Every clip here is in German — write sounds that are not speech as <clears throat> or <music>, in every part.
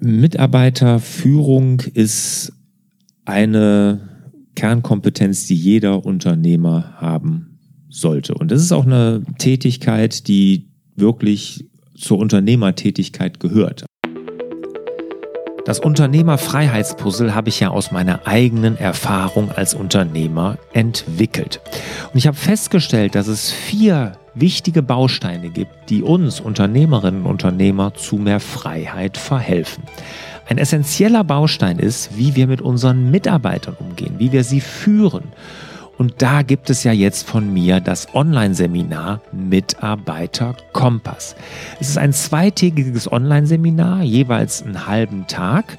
Mitarbeiterführung ist eine Kernkompetenz, die jeder Unternehmer haben sollte. Und das ist auch eine Tätigkeit, die wirklich zur Unternehmertätigkeit gehört. Das Unternehmerfreiheitspuzzle habe ich ja aus meiner eigenen Erfahrung als Unternehmer entwickelt. Und ich habe festgestellt, dass es vier wichtige Bausteine gibt, die uns Unternehmerinnen und Unternehmer zu mehr Freiheit verhelfen. Ein essentieller Baustein ist, wie wir mit unseren Mitarbeitern umgehen, wie wir sie führen. Und da gibt es ja jetzt von mir das Online-Seminar Mitarbeiter Kompass. Es ist ein zweitägiges Online-Seminar, jeweils einen halben Tag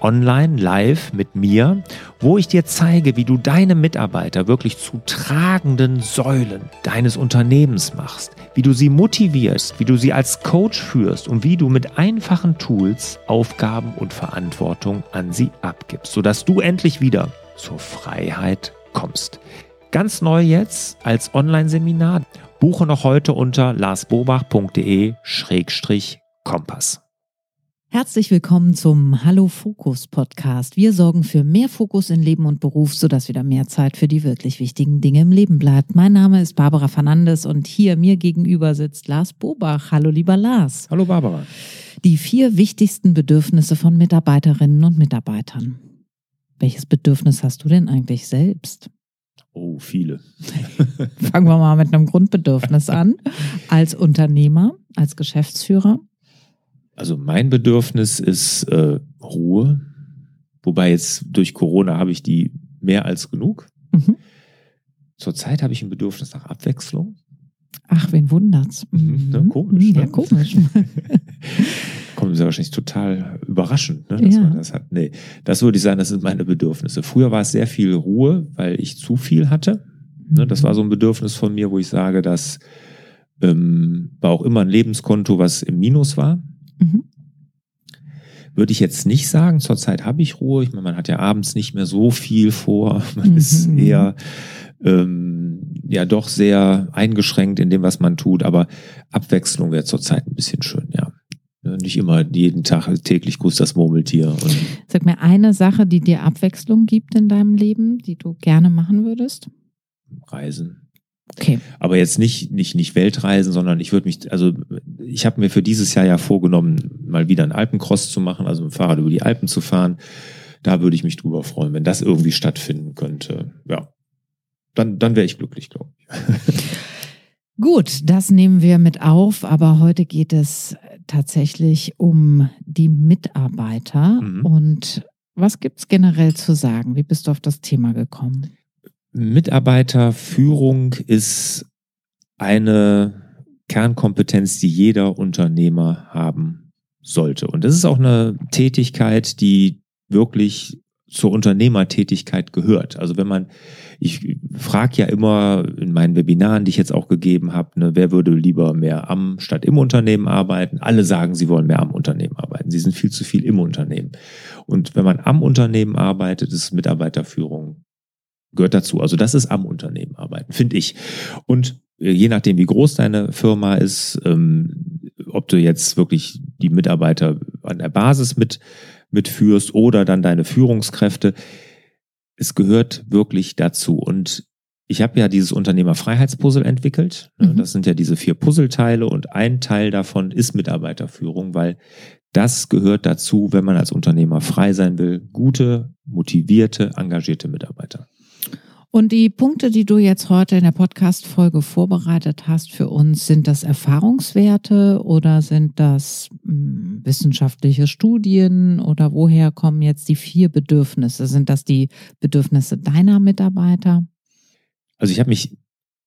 online, live mit mir, wo ich dir zeige, wie du deine Mitarbeiter wirklich zu tragenden Säulen deines Unternehmens machst, wie du sie motivierst, wie du sie als Coach führst und wie du mit einfachen Tools Aufgaben und Verantwortung an sie abgibst, sodass du endlich wieder zur Freiheit kommst. Ganz neu jetzt als Online-Seminar. Buche noch heute unter larsbobach.de-kompass. Herzlich willkommen zum Hallo Fokus Podcast. Wir sorgen für mehr Fokus in Leben und Beruf, sodass wieder mehr Zeit für die wirklich wichtigen Dinge im Leben bleibt. Mein Name ist Barbara Fernandes und hier mir gegenüber sitzt Lars Bobach. Hallo lieber Lars. Hallo Barbara. Die vier wichtigsten Bedürfnisse von Mitarbeiterinnen und Mitarbeitern. Welches Bedürfnis hast du denn eigentlich selbst? Oh, viele. <laughs> Fangen wir mal mit einem Grundbedürfnis an. Als Unternehmer, als Geschäftsführer. Also mein Bedürfnis ist äh, Ruhe. Wobei jetzt durch Corona habe ich die mehr als genug. Mhm. Zurzeit habe ich ein Bedürfnis nach Abwechslung. Ach, wen wundert's? Mhm. Ja, komisch. Ja, ne? komisch. Kommt mir wahrscheinlich total überraschend, ne, dass ja. man das hat. Nee, das würde ich sagen, das sind meine Bedürfnisse. Früher war es sehr viel Ruhe, weil ich zu viel hatte. Mhm. Das war so ein Bedürfnis von mir, wo ich sage, das ähm, war auch immer ein Lebenskonto, was im Minus war. Mhm. Würde ich jetzt nicht sagen. Zurzeit habe ich Ruhe. Ich meine, man hat ja abends nicht mehr so viel vor. <laughs> Man mhm. ist eher ähm, ja doch sehr eingeschränkt in dem, was man tut. Aber Abwechslung wäre zurzeit ein bisschen schön, ja. Nicht immer jeden Tag täglich grüßt das Murmeltier. Und Sag mir eine Sache, die dir Abwechslung gibt in deinem Leben, die du gerne machen würdest? Reisen. Okay. Aber jetzt nicht, nicht, nicht Weltreisen, sondern ich würde mich, also ich habe mir für dieses Jahr ja vorgenommen, mal wieder einen Alpencross zu machen, also mit dem Fahrrad über die Alpen zu fahren. Da würde ich mich drüber freuen, wenn das irgendwie stattfinden könnte. Ja, dann, dann wäre ich glücklich, glaube ich. <laughs> Gut, das nehmen wir mit auf, aber heute geht es tatsächlich um die Mitarbeiter. Mhm. Und was gibt es generell zu sagen? Wie bist du auf das Thema gekommen? Mitarbeiterführung ist eine Kernkompetenz, die jeder Unternehmer haben sollte. Und das ist auch eine Tätigkeit, die wirklich zur Unternehmertätigkeit gehört. Also wenn man, ich frage ja immer in meinen Webinaren, die ich jetzt auch gegeben habe, ne, wer würde lieber mehr am statt im Unternehmen arbeiten? Alle sagen, sie wollen mehr am Unternehmen arbeiten. Sie sind viel zu viel im Unternehmen. Und wenn man am Unternehmen arbeitet, ist Mitarbeiterführung gehört dazu. Also das ist am Unternehmen arbeiten, finde ich. Und äh, je nachdem, wie groß deine Firma ist, ähm, ob du jetzt wirklich die Mitarbeiter an der Basis mit, mitführst oder dann deine Führungskräfte, es gehört wirklich dazu. Und ich habe ja dieses Unternehmerfreiheitspuzzle entwickelt. Ne? Mhm. Das sind ja diese vier Puzzleteile und ein Teil davon ist Mitarbeiterführung, weil das gehört dazu, wenn man als Unternehmer frei sein will. Gute, motivierte, engagierte Mitarbeiter. Und die Punkte, die du jetzt heute in der Podcast-Folge vorbereitet hast für uns, sind das Erfahrungswerte oder sind das mh, hm, wissenschaftliche Studien oder woher kommen jetzt die vier Bedürfnisse? Sind das die Bedürfnisse deiner Mitarbeiter? Also ich habe mich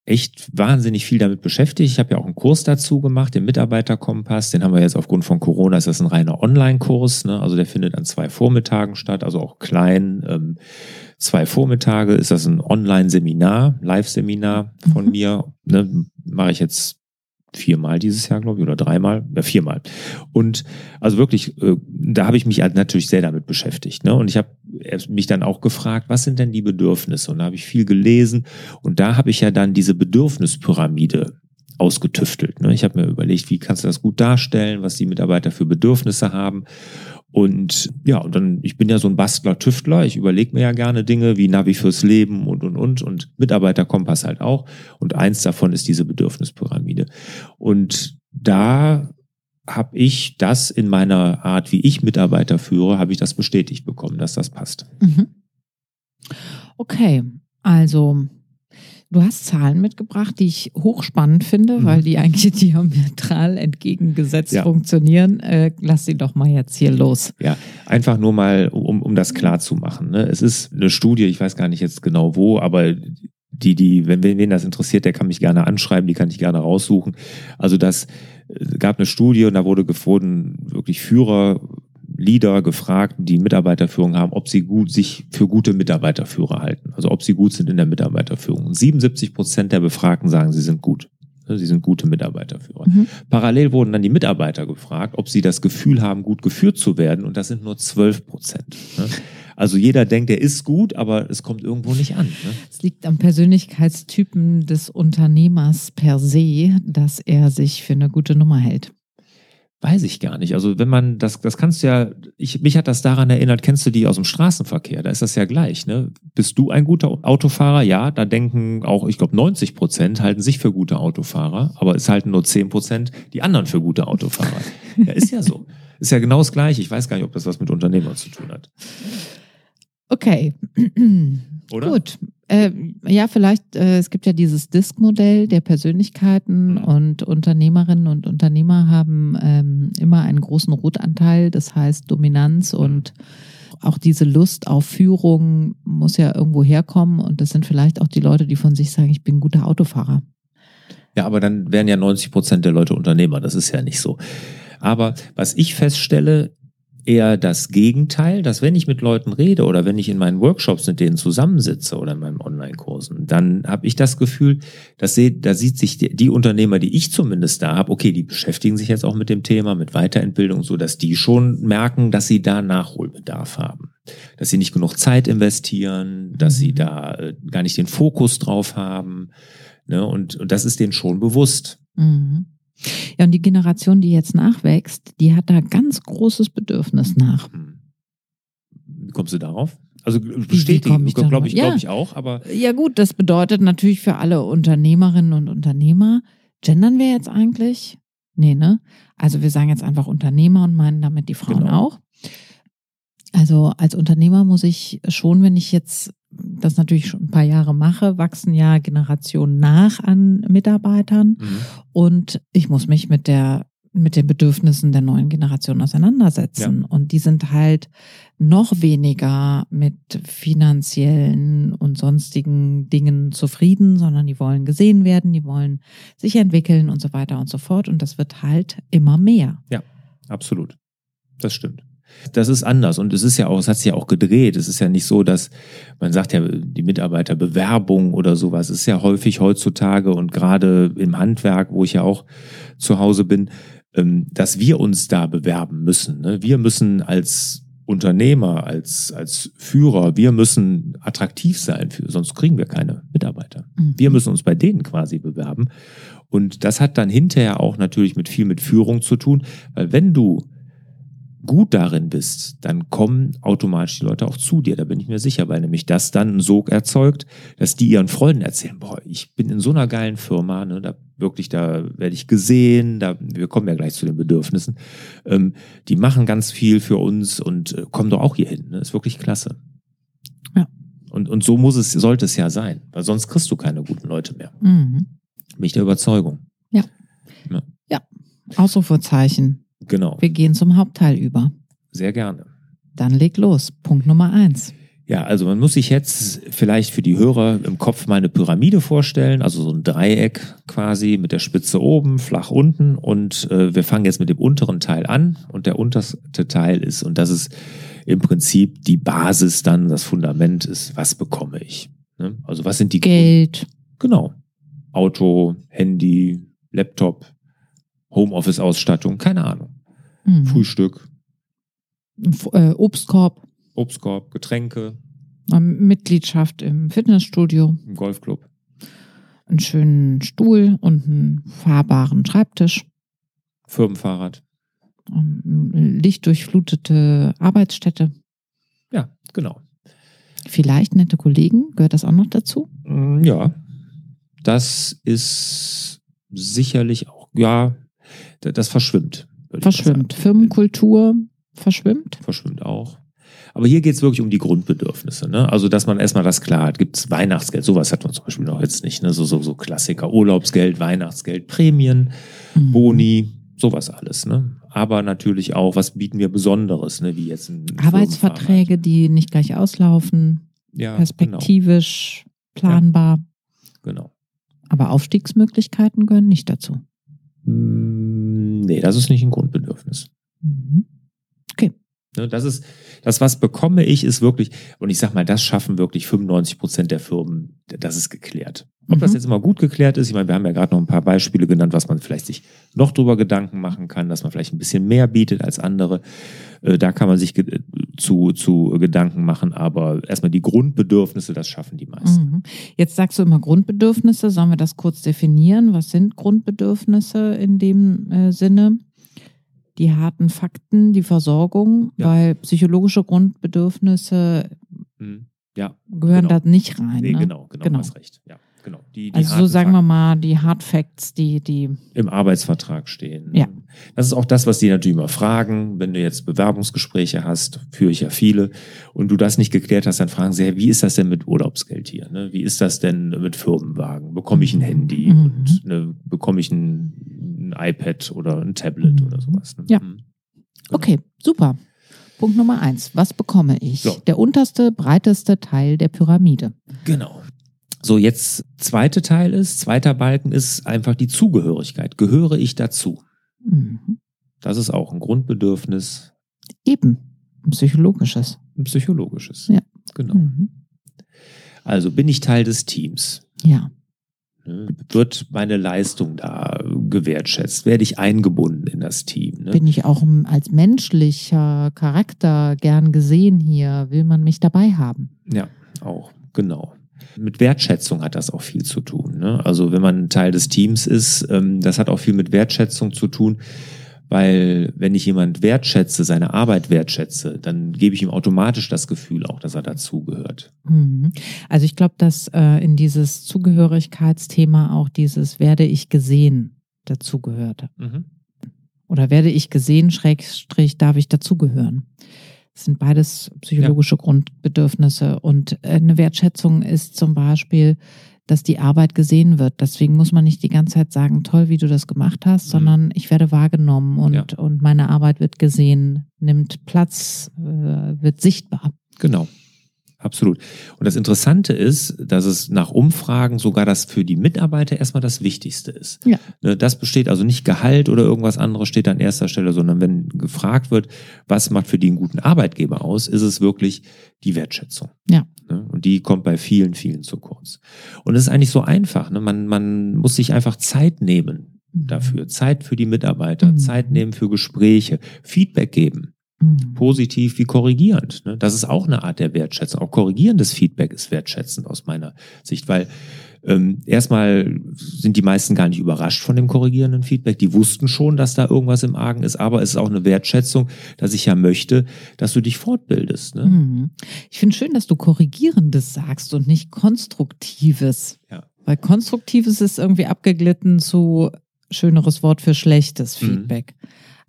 echt wahnsinnig viel damit beschäftigt. Ich habe ja auch einen Kurs dazu gemacht, den Mitarbeiterkompass. Den haben wir jetzt aufgrund von Corona, ist das ein reiner Online-Kurs. Ne? Also der findet an zwei Vormittagen statt, also auch klein. Ähm, zwei Vormittage ist das ein Online-Seminar, Live-Seminar von mhm. mir. Ne? Mache ich jetzt viermal dieses Jahr, glaube ich, oder dreimal, ja, viermal. Und also wirklich, äh, da habe ich mich halt natürlich sehr damit beschäftigt. Ne? Und ich habe mich dann auch gefragt, was sind denn die Bedürfnisse? Und da habe ich viel gelesen und da habe ich ja dann diese Bedürfnispyramide ausgetüftelt. Ne? Ich habe mir überlegt, wie kannst du das gut darstellen, was die Mitarbeiter für Bedürfnisse haben. Und ja, und dann, ich bin ja so ein Bastler, Tüftler, ich überlege mir ja gerne Dinge wie Navi fürs Leben und und und und Mitarbeiterkompass halt auch. Und eins davon ist diese Bedürfnispyramide. Und da habe ich das in meiner Art, wie ich Mitarbeiter führe, habe ich das bestätigt bekommen, dass das passt. Mhm. Okay, also Du hast Zahlen mitgebracht, die ich hochspannend finde, mhm. weil die eigentlich <laughs> diametral entgegengesetzt ja. funktionieren. Äh, lass sie doch mal jetzt hier los. Ja, einfach nur mal, um, um das klar zu machen. Ne? Es ist eine Studie, ich weiß gar nicht jetzt genau wo, aber die, die, wenn wen das interessiert, der kann mich gerne anschreiben, die kann ich gerne raussuchen. Also das äh, gab eine Studie und da wurde gefunden, wirklich Führer Leader gefragt, die Mitarbeiterführung haben, ob sie gut sich für gute Mitarbeiterführer halten. Also ob sie gut sind in der Mitarbeiterführung. Und 77 Prozent der Befragten sagen, sie sind gut. Sie sind gute Mitarbeiterführer. Mhm. Parallel wurden dann die Mitarbeiter gefragt, ob sie das Gefühl haben, gut geführt zu werden. Und das sind nur 12 Prozent. Ne? Also jeder denkt, er ist gut, aber es kommt irgendwo nicht an. Ne? Es liegt am Persönlichkeitstypen des Unternehmers per se, dass er sich für eine gute Nummer hält. Weiß ich gar nicht. Also wenn man das, das kannst du ja, ich, mich hat das daran erinnert, kennst du die aus dem Straßenverkehr? Da ist das ja gleich. Ne? Bist du ein guter Autofahrer? Ja, da denken auch, ich glaube, 90 Prozent halten sich für gute Autofahrer, aber es halten nur 10 Prozent die anderen für gute Autofahrer. ja, ist ja so. <laughs> Ist ja genau das Gleiche. Ich weiß gar nicht, ob das was mit Unternehmern zu tun hat. Okay. <clears throat> Oder? Gut. Äh, ja, vielleicht, äh, es gibt ja dieses Disk-Modell der Persönlichkeiten mhm. und Unternehmerinnen und Unternehmer haben ähm, immer einen großen Rotanteil, das heißt Dominanz mhm. und auch diese Lust auf Führung muss ja irgendwo herkommen und das sind vielleicht auch die Leute, die von sich sagen, ich bin ein guter Autofahrer. Ja, aber dann wären ja 90 Prozent der Leute Unternehmer, das ist ja nicht so. Aber was ich feststelle, eher das Gegenteil, dass wenn ich mit Leuten rede oder wenn ich in meinen Workshops mit denen zusammensitze oder in meinen Online-Kursen, dann habe ich das Gefühl, dass sie, da sieht sich die, die Unternehmer, die ich zumindest da habe, okay, die beschäftigen sich jetzt auch mit dem Thema, mit Weiterentbildung, so dass die schon merken, dass sie da Nachholbedarf haben, dass sie nicht genug Zeit investieren, dass sie mhm. da äh, gar nicht den Fokus drauf haben. Ne? Und, und das ist denen schon bewusst. Mhm. Ja, und die Generation, die jetzt nachwächst, die hat da ganz großes Bedürfnis nach. Wie kommst du darauf? Also bestätigen, glaube ich, ja. glaube ich auch, aber. Ja, gut, das bedeutet natürlich für alle Unternehmerinnen und Unternehmer, gendern wir jetzt eigentlich? Nee, ne? Also wir sagen jetzt einfach Unternehmer und meinen damit die Frauen genau. auch. Also als Unternehmer muss ich schon, wenn ich jetzt das natürlich schon ein paar Jahre mache, wachsen ja Generationen nach an Mitarbeitern mhm. und ich muss mich mit der mit den Bedürfnissen der neuen Generation auseinandersetzen. Ja. Und die sind halt noch weniger mit finanziellen und sonstigen Dingen zufrieden, sondern die wollen gesehen werden, die wollen sich entwickeln und so weiter und so fort. Und das wird halt immer mehr. Ja, absolut. Das stimmt. Das ist anders und es ist ja auch, es hat sich ja auch gedreht. Es ist ja nicht so, dass man sagt ja, die Mitarbeiterbewerbung oder sowas ist ja häufig heutzutage und gerade im Handwerk, wo ich ja auch zu Hause bin, ähm, dass wir uns da bewerben müssen. Ne? Wir müssen als Unternehmer, als, als Führer, wir müssen attraktiv sein, für, sonst kriegen wir keine Mitarbeiter. Mhm. Wir müssen uns bei denen quasi bewerben. Und das hat dann hinterher auch natürlich mit viel mit Führung zu tun, weil wenn du gut darin bist, dann kommen automatisch die Leute auch zu dir. Da bin ich mir sicher, weil nämlich das dann einen Sog erzeugt, dass die ihren Freunden erzählen, boah, ich bin in so einer geilen Firma, ne, da wirklich, da werde ich gesehen, da, wir kommen ja gleich zu den Bedürfnissen. Ähm, die machen ganz viel für uns und äh, kommen doch auch hier hin. Ne? Ist wirklich klasse. Ja. Und, und so muss es, sollte es ja sein, weil sonst kriegst du keine guten Leute mehr. Mhm. Bin ich der Überzeugung. Ja. Ja. ja. Ausrufezeichen. Genau. Wir gehen zum Hauptteil über. Sehr gerne. Dann leg los. Punkt Nummer eins. Ja, also man muss sich jetzt vielleicht für die Hörer im Kopf mal eine Pyramide vorstellen, also so ein Dreieck quasi mit der Spitze oben, flach unten und äh, wir fangen jetzt mit dem unteren Teil an und der unterste Teil ist, und das ist im Prinzip die Basis dann, das Fundament ist, was bekomme ich? Ne? Also was sind die Geld. Grund genau. Auto, Handy, Laptop, Homeoffice-Ausstattung, keine Ahnung. Mhm. Frühstück. Äh, Obstkorb. Obstkorb, Getränke. Mitgliedschaft im Fitnessstudio. Im Golfclub. einen schönen Stuhl und einen fahrbaren Schreibtisch, Firmenfahrrad. ähm, lichtdurchflutete Arbeitsstätte, Ja, genau. vielleicht nette Kollegen, gehört das auch noch dazu? Mm, Ja, das ist sicherlich auch, ja, das verschwimmt. Verschwimmt. Firmenkultur verschwimmt. Verschwimmt auch. Aber hier geht es wirklich um die Grundbedürfnisse. Ne? Also, dass man erstmal das klar hat. Gibt es Weihnachtsgeld? Sowas hat man zum Beispiel noch jetzt nicht. Ne? So, so, so Klassiker. Urlaubsgeld, Weihnachtsgeld, Prämien, Mhm. Boni, sowas alles. Ne? Aber natürlich auch, was bieten wir Besonderes, ne? wie jetzt ein Arbeitsverträge, die nicht gleich auslaufen. Ja, perspektivisch, planbar. Genau. genau. Aber Aufstiegsmöglichkeiten gehören nicht dazu. Mm, Nee, das ist nicht ein Grundbedürfnis. Mhm. Ne, Das ist, das, was bekomme ich, ist wirklich, und ich sag mal, das schaffen wirklich 95 Prozent der Firmen, das ist geklärt. Ob Mhm. das jetzt immer gut geklärt ist, ich meine, wir haben ja gerade noch ein paar Beispiele genannt, was man vielleicht sich noch drüber Gedanken machen kann, dass man vielleicht ein bisschen mehr bietet als andere. Äh, Da kann man sich zu, zu Gedanken machen, aber erstmal die Grundbedürfnisse, das schaffen die meisten. Mhm. Jetzt sagst du immer Grundbedürfnisse. Sollen wir das kurz definieren? Was sind Grundbedürfnisse in dem äh, Sinne? Die harten Fakten, die Versorgung, Ja. weil psychologische Grundbedürfnisse Mhm. Ja, gehören Genau. da nicht rein. nee, ne? genau, genau, Genau. hast recht. Ja, genau. Die, die Also so sagen wir Fakten. mal die Hard Facts, die, die im Arbeitsvertrag stehen. Ja. Das ist auch das, was die natürlich immer fragen. Wenn du jetzt Bewerbungsgespräche hast, führe ich ja viele, und du das nicht geklärt hast, dann fragen sie, hey, wie ist das denn mit Urlaubsgeld hier? Ne? Wie ist das denn mit Firmenwagen? Bekomme ich ein Handy Mhm. und ne, bekomme ich ein, ein iPad oder ein Tablet Mhm. oder sowas? Ne? Ja. Mhm. Okay, super. Punkt Nummer eins. Was bekomme ich? So. Der unterste, breiteste Teil der Pyramide. Genau. So, jetzt zweite Teil ist, zweiter Balken ist einfach die Zugehörigkeit. Gehöre ich dazu? Mhm. Das ist auch ein Grundbedürfnis, Eben. Ein psychologisches. ein psychologisches. Ja. Genau. Mhm. Also bin ich Teil des Teams? Ja. Ne? Wird meine Leistung da gewertschätzt? Werde ich eingebunden in das Team? Ne? Bin ich auch als menschlicher Charakter gern gesehen hier? Will man mich dabei haben? Ja, auch, genau. Mit Wertschätzung hat das auch viel zu tun. Ne? Also wenn man Teil des Teams ist, ähm, das hat auch viel mit Wertschätzung zu tun, weil wenn ich jemand wertschätze, seine Arbeit wertschätze, dann gebe ich ihm automatisch das Gefühl auch, dass er dazugehört. Mhm. Also ich glaube, dass äh, in dieses Zugehörigkeitsthema auch dieses werde ich gesehen dazugehört. Mhm. Oder werde ich gesehen, Schrägstrich, darf ich dazugehören. Das sind beides psychologische Grundbedürfnisse. Und äh, eine Wertschätzung ist zum Beispiel, dass die Arbeit gesehen wird. Deswegen muss man nicht die ganze Zeit sagen, toll, wie du das gemacht hast, Mhm. sondern ich werde wahrgenommen und, Ja. und meine Arbeit wird gesehen, nimmt Platz, äh, wird sichtbar. Genau. Absolut. Und das Interessante ist, dass es nach Umfragen sogar das für die Mitarbeiter erstmal das Wichtigste ist. Ja. Ne, Das besteht also nicht Gehalt oder irgendwas anderes steht an erster Stelle, sondern wenn gefragt wird, was macht für die einen guten Arbeitgeber aus, ist es wirklich die Wertschätzung. Ja. Ne, Und die kommt bei vielen, vielen zu kurz. Und es ist eigentlich so einfach. ne? Man, man muss sich einfach Zeit nehmen dafür. Zeit für die Mitarbeiter, Mhm. Zeit nehmen für Gespräche, Feedback geben Mhm. positiv wie korrigierend. Ne? Das ist auch eine Art der Wertschätzung. Auch korrigierendes Feedback ist wertschätzend aus meiner Sicht, weil ähm, erstmal sind die meisten gar nicht überrascht von dem korrigierenden Feedback. Die wussten schon, dass da irgendwas im Argen ist, aber es ist auch eine Wertschätzung, dass ich ja möchte, dass du dich fortbildest. Ne? Mhm. Ich finde schön, dass du Korrigierendes sagst und nicht Konstruktives. Ja. Weil Konstruktives ist irgendwie abgeglitten zu schöneres Wort für schlechtes Mhm.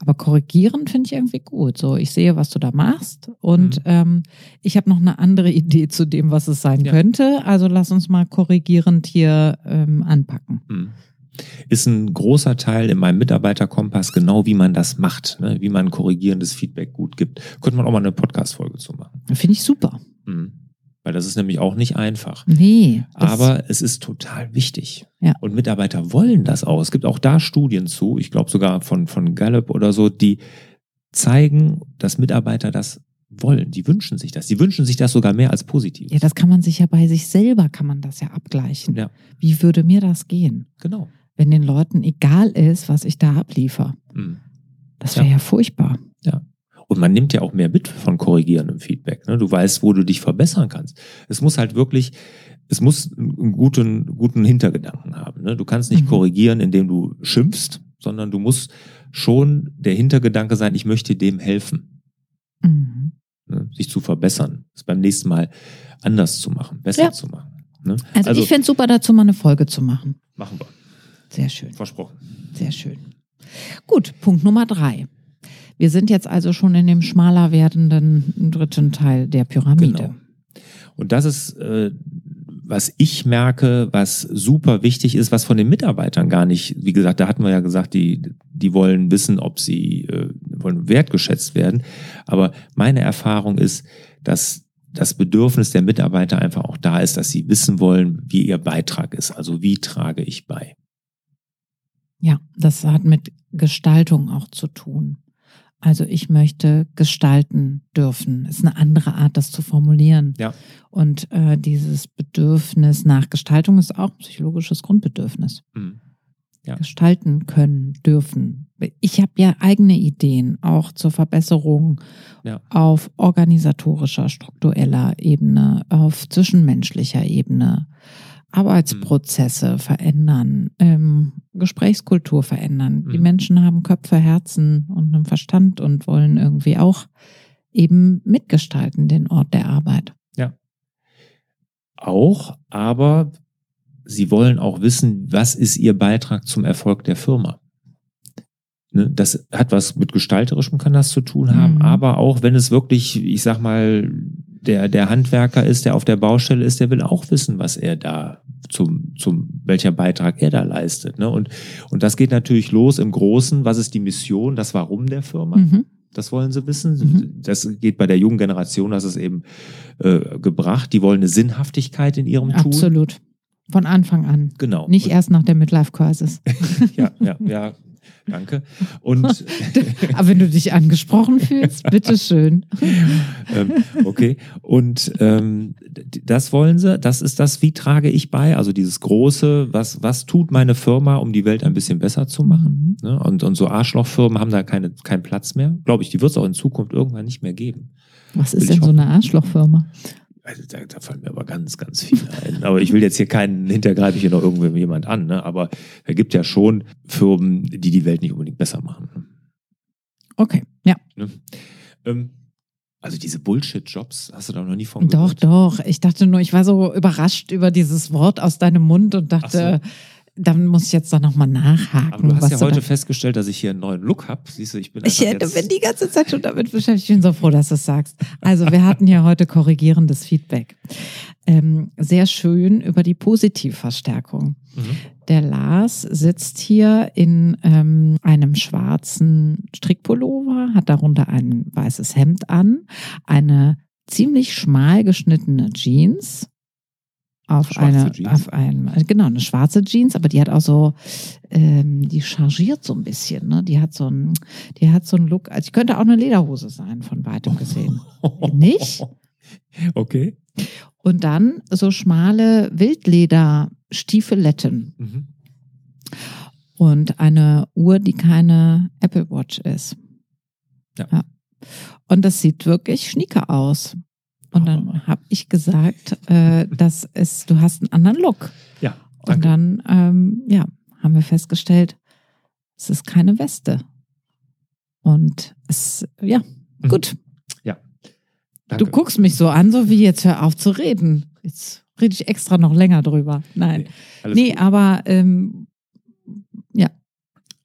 Aber korrigierend finde ich irgendwie gut. So, ich sehe, was du da machst und Mhm. ähm, ich habe noch eine andere <laughs> Idee zu dem, was es sein Ja. könnte. Also lass uns mal korrigierend hier ähm, anpacken. Hm. Ist ein großer Teil in meinem Mitarbeiterkompass, genau wie man das macht, ne? wie man korrigierendes Feedback gut gibt. Könnte man auch mal eine Podcast-Folge zu machen. Finde ich super. Hm. Weil das ist nämlich auch nicht einfach. Nee. Aber es ist total wichtig. Ja. Und Mitarbeiter wollen das auch. Es gibt auch da Studien zu, ich glaube sogar von, von Gallup oder so, die zeigen, dass Mitarbeiter das wollen. Die wünschen sich das. Die wünschen sich das sogar mehr als positiv. ja, das kann man sich ja bei sich selber, kann man das ja abgleichen. Ja. Wie würde mir das gehen? Genau. wenn den Leuten egal ist, was ich da abliefer. Mhm. Das wäre ja. Ja. furchtbar. Und man nimmt ja auch mehr mit von korrigierendem Feedback. Ne? Du weißt, wo du dich verbessern kannst. Es muss halt wirklich es muss einen guten, guten Hintergedanken haben. Ne? Du kannst nicht Mhm. korrigieren, indem du schimpfst, sondern du musst schon der Hintergedanke sein, ich möchte dem helfen, Mhm. ne? sich zu verbessern, es beim nächsten Mal anders zu machen, besser Ja. zu machen. Ne? Also, ich finde es super, dazu mal eine Folge zu machen. machen wir, Sehr schön. versprochen. Sehr schön. Gut, Punkt Nummer drei. Wir sind jetzt also schon in dem schmaler werdenden dritten Teil der Pyramide. Genau. Und das ist, äh, was ich merke, was super wichtig ist, was von den Mitarbeitern gar nicht, wie gesagt, da hatten wir ja gesagt, die, die wollen wissen, ob sie äh, wollen wertgeschätzt werden. Aber meine Erfahrung ist, dass das Bedürfnis der Mitarbeiter einfach auch da ist, dass sie wissen wollen, wie ihr Beitrag ist. Also wie trage ich bei. Ja, das hat mit Gestaltung auch zu tun. Also ich möchte gestalten dürfen. Ist eine andere Art, das zu formulieren. Ja. Und äh, dieses Bedürfnis nach Gestaltung ist auch ein psychologisches Grundbedürfnis. Mhm. Ja. Gestalten können, dürfen. Ich habe ja eigene Ideen, auch zur Verbesserung Ja. auf organisatorischer, struktureller Ebene, auf zwischenmenschlicher Ebene. Arbeitsprozesse verändern, ähm, Gesprächskultur verändern. Die Mhm. Menschen haben Köpfe, Herzen und einen Verstand und wollen irgendwie auch eben mitgestalten den Ort der Arbeit. Auch, aber sie wollen auch wissen, was ist ihr Beitrag zum Erfolg der Firma. Ne, das hat was mit gestalterischem kann das zu tun haben, Mhm. aber auch wenn es wirklich, ich sag mal, der, der Handwerker ist, der auf der Baustelle ist, der will auch wissen, was er da zum, zum, welcher Beitrag er da leistet. Ne? Und, und das geht natürlich los im Großen. Was ist die Mission, das Warum der Firma? Mhm. Das wollen sie wissen. Mhm. Das geht bei der jungen Generation, das ist eben äh, gebracht. Die wollen eine Sinnhaftigkeit in ihrem Tun. Absolut. Von Anfang an. Genau. Nicht erst nach der Midlife-Crisis. <laughs> Ja, ja, ja. Danke. Und <laughs> Aber wenn du dich angesprochen fühlst, bitteschön. <laughs> ähm, okay. Und ähm, das wollen sie. Das ist das, wie trage ich bei? Also dieses große, was, was tut meine Firma, um die Welt ein bisschen besser zu machen? Mhm. Ne? Und, und so Arschlochfirmen haben da keine, keinen Platz mehr. Glaube ich, die wird es auch in Zukunft irgendwann nicht mehr geben. Was ist denn so eine Arschlochfirma? Also da, da fallen mir aber ganz, ganz viele ein. Aber ich will jetzt hier keinen, hintergreife ich hier noch irgendjemand an. Ne? Aber es gibt ja schon Firmen, die die Welt nicht unbedingt besser machen. Okay, ja. Ne? Ähm, also diese Bullshit-Jobs, hast du da noch nie von Doch, gehört? doch. Ich dachte nur, ich war so überrascht über dieses Wort aus deinem Mund und dachte, dann muss ich jetzt doch nochmal nachhaken. Aber du hast ja heute da- festgestellt, dass ich hier einen neuen Look habe. Siehst du, ich bin Ich hätte, jetzt, bin die ganze Zeit schon damit beschäftigt. Ich bin so froh, dass du es sagst. Also, wir <laughs> hatten hier heute korrigierendes Feedback. Ähm, sehr schön über die Positivverstärkung. Mhm. Der Lars sitzt hier in ähm, einem schwarzen Strickpullover, hat darunter ein weißes Hemd an, eine ziemlich schmal geschnittene Jeans. Auf eine, Jeans? auf einem, genau, eine schwarze Jeans, aber die hat auch so, ähm, die chargiert so ein bisschen, ne? Die hat so einen, die hat so einen Look, also die könnte auch eine Lederhose sein, von weitem gesehen. <laughs> Nicht? Okay. Und dann so schmale Wildleder-Stiefeletten. Mhm. und eine Uhr, die keine Apple Watch ist. Ja. Und das sieht wirklich schnieke aus. Und dann habe ich gesagt, äh, dass es, du hast einen anderen Look. Ja, Und danke. dann, ähm, ja, haben wir festgestellt, es ist keine Weste. Und es, ja, Mhm. gut. danke. Du guckst mich so an, so wie jetzt hör auf zu reden. Jetzt rede ich extra noch länger drüber. Nein. Nee, gut. aber ähm,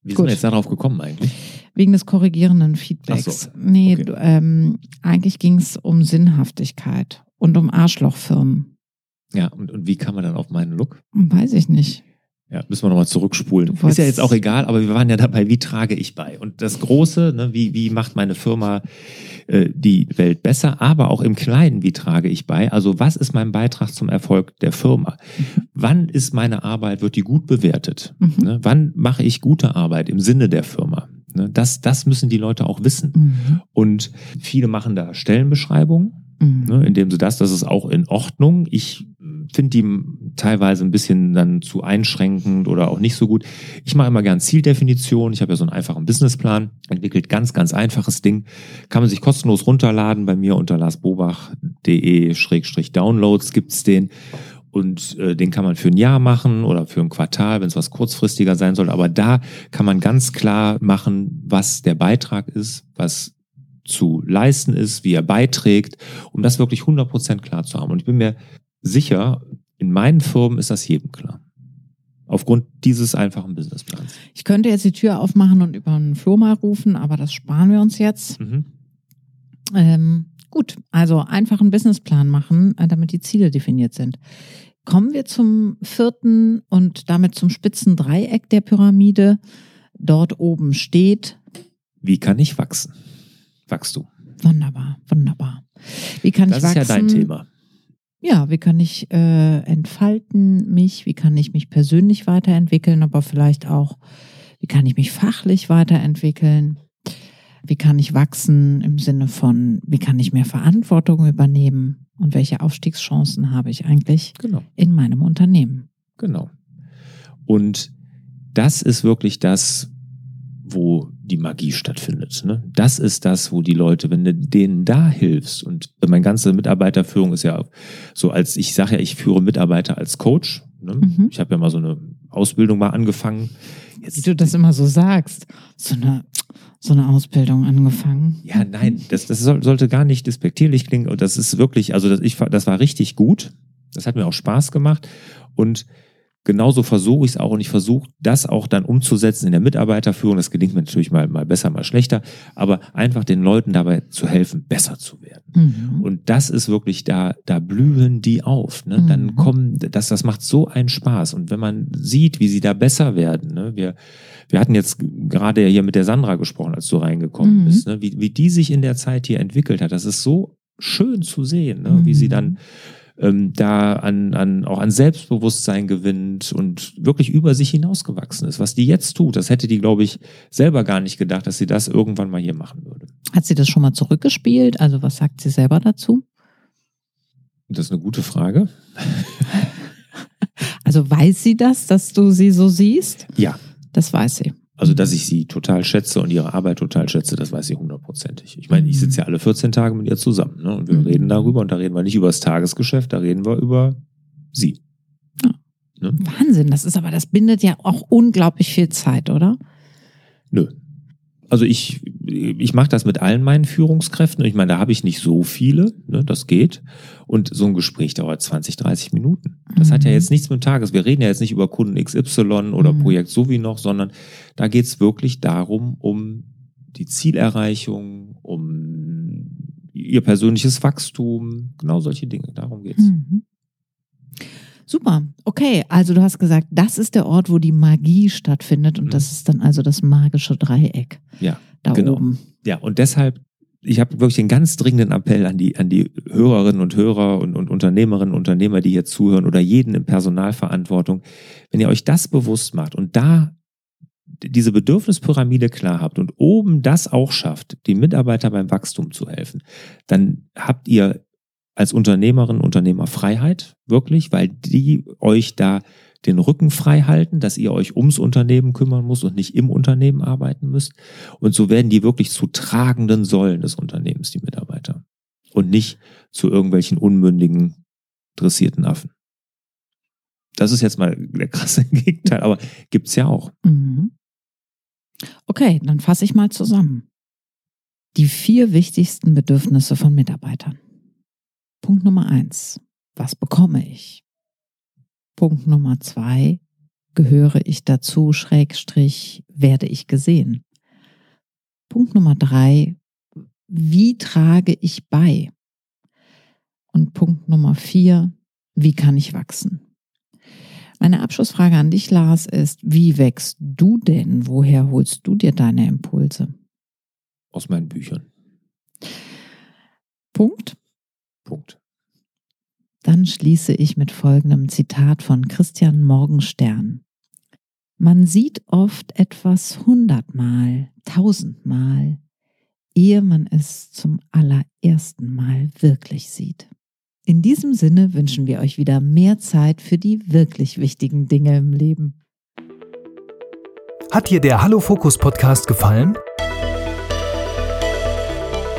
Wie sind gut. wir jetzt darauf gekommen eigentlich? Wegen des korrigierenden Feedbacks. So, Nee, okay. ähm, eigentlich ging es um Sinnhaftigkeit und um Arschlochfirmen. Ja, und, und wie kam man dann auf meinen Look? Weiß ich nicht. Ja, müssen wir nochmal zurückspulen. Ist ja jetzt auch egal, aber wir waren ja dabei, wie trage ich bei? Und das Große, ne, wie, wie macht meine Firma äh, die Welt besser, aber auch im Kleinen, wie trage ich bei? Also was ist mein Beitrag zum Erfolg der Firma? Wann ist meine Arbeit, wird die gut bewertet? Mhm. Ne? Wann mache ich gute Arbeit im Sinne der Firma? Ne? Das, das müssen die Leute auch wissen. Mhm. Und viele machen da Stellenbeschreibungen, Mhm. ne, indem sie das, das ist auch in Ordnung. Ich finde die teilweise ein bisschen dann zu einschränkend oder auch nicht so gut. Ich mache immer gern Zieldefinition. Ich habe ja so einen einfachen Businessplan, entwickelt ganz, ganz einfaches Ding. Kann man sich kostenlos runterladen. Bei mir unter larsbobach.de-downloads gibt's den. Und äh, den kann man für ein Jahr machen oder für ein Quartal, wenn es was kurzfristiger sein soll. Aber da kann man ganz klar machen, was der Beitrag ist, was zu leisten ist, wie er beiträgt, um das wirklich 100% klar zu haben. Und ich bin mir sicher, in meinen Firmen ist das jedem klar. Aufgrund dieses einfachen Businessplans. Ich könnte jetzt die Tür aufmachen und über einen Flo mal rufen, aber das sparen wir uns jetzt. Mhm. Ähm, gut, also einfach einen Businessplan machen, äh, damit die Ziele definiert sind. Kommen wir zum vierten und damit zum spitzen Dreieck der Pyramide. Dort oben steht. Wie kann ich wachsen? Wachstum. Wunderbar, wunderbar. Wie kann das ich wachsen? Das ist ja dein Thema. Ja, wie kann ich äh, entfalten mich? Wie kann ich mich persönlich weiterentwickeln, aber vielleicht auch, wie kann ich mich fachlich weiterentwickeln? Wie kann ich wachsen im Sinne von, wie kann ich mehr Verantwortung übernehmen? und welche Aufstiegschancen habe ich eigentlich genau. in meinem Unternehmen. Genau. Und das ist wirklich das, wo die Magie stattfindet. Ne? Das ist das, wo die Leute, wenn du denen da hilfst, und meine ganze Mitarbeiterführung ist ja so, als ich sage ja, ich führe Mitarbeiter als Coach. Ne? Mhm. Ich habe ja mal so eine Ausbildung mal angefangen. Jetzt, Wie du das immer so sagst. So eine so eine Ausbildung angefangen. Ja, nein, das, das sollte gar nicht despektierlich klingen. Und das ist wirklich, also das, ich, das war richtig gut. Das hat mir auch Spaß gemacht. Und genauso versuche ich es auch und ich versuche das auch dann umzusetzen in der Mitarbeiterführung. Das gelingt mir natürlich mal, mal besser, mal schlechter, aber einfach den Leuten dabei zu helfen, besser zu werden. Mhm. Und das ist wirklich da, da blühen die auf. Ne? Mhm. Dann kommen, das, das macht so einen Spaß. Und wenn man sieht, wie sie da besser werden, ne? wir, wir hatten jetzt gerade hier mit der Sandra gesprochen, als du reingekommen mhm. bist, ne? wie, wie die sich in der Zeit hier entwickelt hat. Das ist so schön zu sehen, ne? wie sie dann ähm, da an, an, auch an Selbstbewusstsein gewinnt und wirklich über sich hinausgewachsen ist. Was die jetzt tut, das hätte die, glaube ich, selber gar nicht gedacht, dass sie das irgendwann mal hier machen würde. Hat sie das schon mal zurückgespielt? Also was sagt sie selber dazu? Das ist eine gute Frage. <laughs> also weiß sie das, dass du sie so siehst? Ja. Das weiß sie. Also, dass ich sie total schätze und ihre Arbeit total schätze, das weiß sie hundertprozentig. Ich meine, ich sitze ja alle 14 Tage mit ihr zusammen ne? und wir mhm. reden darüber und da reden wir nicht über das Tagesgeschäft, da reden wir über sie. Ja. Ne? Wahnsinn, das ist aber, das bindet ja auch unglaublich viel Zeit, oder? Nö, also ich, ich mache das mit allen meinen Führungskräften. Ich meine, da habe ich nicht so viele, ne, das geht. Und so ein Gespräch dauert 20, 30 Minuten. Das mhm. hat ja mhm. jetzt nichts mit dem Tages. Wir reden ja jetzt nicht über Kunden XY oder mhm. Projekt so wie noch, sondern da geht es wirklich darum, um die Zielerreichung, um ihr persönliches Wachstum, genau solche Dinge. Darum geht's. Mhm. Super. Okay, also du hast gesagt, das ist der Ort, wo die Magie stattfindet und mhm. das ist dann also das magische Dreieck. Ja, da genau. oben. Ja, und deshalb, ich habe wirklich einen ganz dringenden Appell an die, an die Hörerinnen und Hörer und, und Unternehmerinnen und Unternehmer, die hier zuhören oder jeden in Personalverantwortung. Wenn ihr euch das bewusst macht und da diese Bedürfnispyramide klar habt und oben das auch schafft, die Mitarbeiter beim Wachstum zu helfen, dann habt ihr als Unternehmerin, Unternehmer Freiheit, wirklich, weil die euch da den Rücken frei halten, dass ihr euch ums Unternehmen kümmern müsst und nicht im Unternehmen arbeiten müsst. Und so werden die wirklich zu tragenden Säulen des Unternehmens, die Mitarbeiter. Und nicht zu irgendwelchen unmündigen, dressierten Affen. Das ist jetzt mal der krasse <laughs> Gegenteil, aber gibt's ja auch. Mhm. Okay, dann fasse ich mal zusammen. Die vier wichtigsten Bedürfnisse von Mitarbeitern. Punkt Nummer eins. Was bekomme ich? Punkt Nummer zwei. Gehöre ich dazu, Schrägstrich, werde ich gesehen? Punkt Nummer drei. Wie trage ich bei? Und Punkt Nummer vier. Wie kann ich wachsen? Meine Abschlussfrage an dich, Lars, ist, wie wächst du denn? Woher holst du dir deine Impulse? Aus meinen Büchern. Punkt. Punkt. Dann schließe ich mit folgendem Zitat von Christian Morgenstern. Man sieht oft etwas hundertmal, tausendmal, ehe man es zum allerersten Mal wirklich sieht. In diesem Sinne wünschen wir euch wieder mehr Zeit für die wirklich wichtigen Dinge im Leben. Hat dir der Hallo Fokus Podcast gefallen?